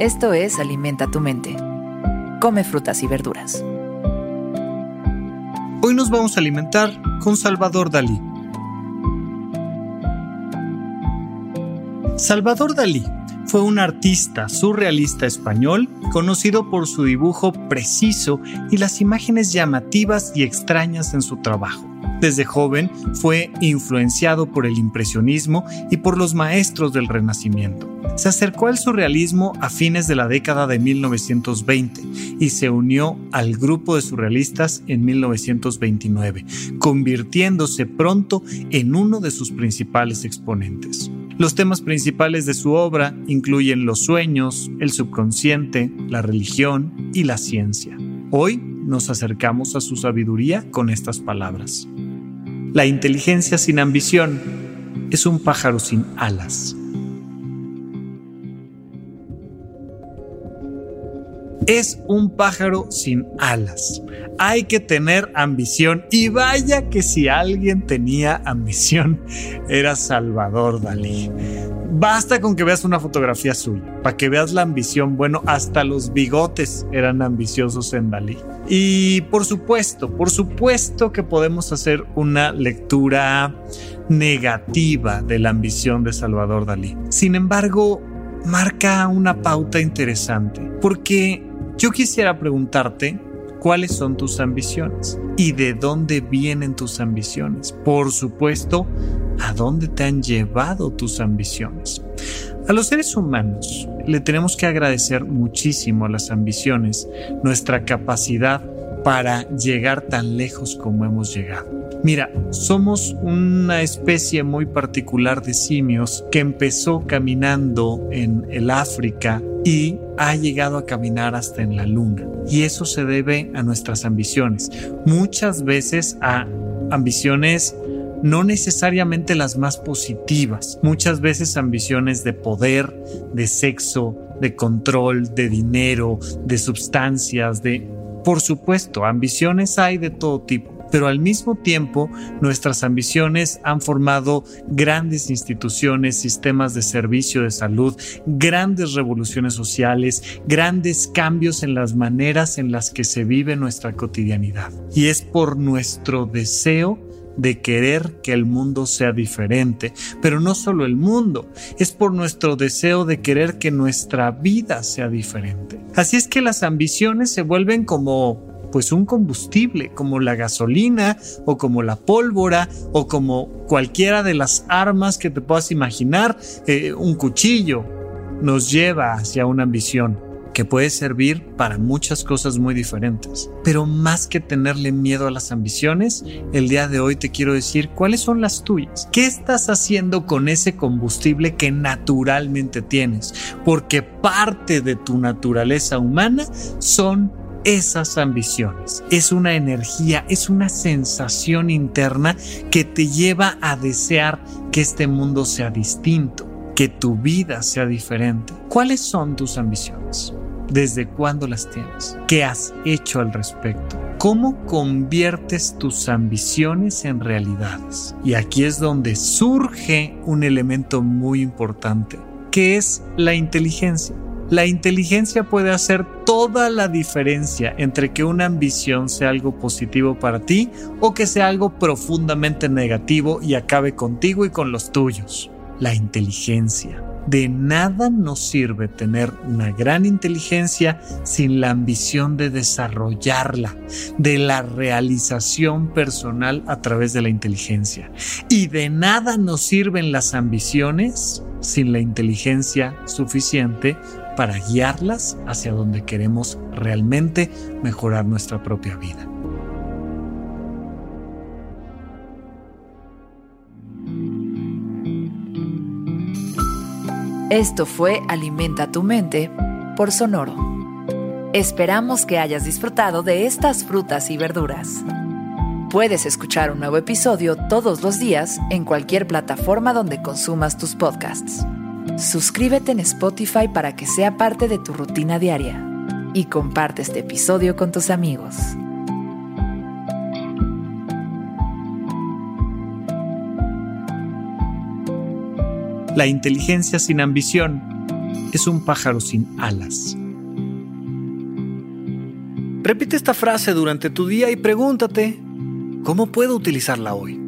Esto es Alimenta tu mente. Come frutas y verduras. Hoy nos vamos a alimentar con Salvador Dalí. Salvador Dalí fue un artista surrealista español conocido por su dibujo preciso y las imágenes llamativas y extrañas en su trabajo. Desde joven fue influenciado por el impresionismo y por los maestros del Renacimiento. Se acercó al surrealismo a fines de la década de 1920 y se unió al grupo de surrealistas en 1929, convirtiéndose pronto en uno de sus principales exponentes. Los temas principales de su obra incluyen los sueños, el subconsciente, la religión y la ciencia. Hoy nos acercamos a su sabiduría con estas palabras. La inteligencia sin ambición es un pájaro sin alas. Es un pájaro sin alas. Hay que tener ambición y vaya que si alguien tenía ambición era Salvador Dalí. Basta con que veas una fotografía suya, para que veas la ambición. Bueno, hasta los bigotes eran ambiciosos en Dalí. Y por supuesto, por supuesto que podemos hacer una lectura negativa de la ambición de Salvador Dalí. Sin embargo, marca una pauta interesante, porque yo quisiera preguntarte cuáles son tus ambiciones y de dónde vienen tus ambiciones. Por supuesto, a dónde te han llevado tus ambiciones. A los seres humanos le tenemos que agradecer muchísimo las ambiciones, nuestra capacidad para llegar tan lejos como hemos llegado. Mira, somos una especie muy particular de simios que empezó caminando en el África y ha llegado a caminar hasta en la luna. Y eso se debe a nuestras ambiciones. Muchas veces a ambiciones no necesariamente las más positivas, muchas veces ambiciones de poder, de sexo, de control, de dinero, de sustancias, de... Por supuesto, ambiciones hay de todo tipo pero al mismo tiempo nuestras ambiciones han formado grandes instituciones, sistemas de servicio de salud, grandes revoluciones sociales, grandes cambios en las maneras en las que se vive nuestra cotidianidad. Y es por nuestro deseo de querer que el mundo sea diferente, pero no solo el mundo, es por nuestro deseo de querer que nuestra vida sea diferente. Así es que las ambiciones se vuelven como pues un combustible como la gasolina o como la pólvora o como cualquiera de las armas que te puedas imaginar, eh, un cuchillo nos lleva hacia una ambición que puede servir para muchas cosas muy diferentes. Pero más que tenerle miedo a las ambiciones, el día de hoy te quiero decir cuáles son las tuyas. ¿Qué estás haciendo con ese combustible que naturalmente tienes? Porque parte de tu naturaleza humana son esas ambiciones. Es una energía, es una sensación interna que te lleva a desear que este mundo sea distinto, que tu vida sea diferente. ¿Cuáles son tus ambiciones? ¿Desde cuándo las tienes? ¿Qué has hecho al respecto? ¿Cómo conviertes tus ambiciones en realidades? Y aquí es donde surge un elemento muy importante, que es la inteligencia. La inteligencia puede hacer toda la diferencia entre que una ambición sea algo positivo para ti o que sea algo profundamente negativo y acabe contigo y con los tuyos. La inteligencia. De nada nos sirve tener una gran inteligencia sin la ambición de desarrollarla, de la realización personal a través de la inteligencia. Y de nada nos sirven las ambiciones sin la inteligencia suficiente para guiarlas hacia donde queremos realmente mejorar nuestra propia vida. Esto fue Alimenta tu mente por Sonoro. Esperamos que hayas disfrutado de estas frutas y verduras. Puedes escuchar un nuevo episodio todos los días en cualquier plataforma donde consumas tus podcasts. Suscríbete en Spotify para que sea parte de tu rutina diaria y comparte este episodio con tus amigos. La inteligencia sin ambición es un pájaro sin alas. Repite esta frase durante tu día y pregúntate, ¿cómo puedo utilizarla hoy?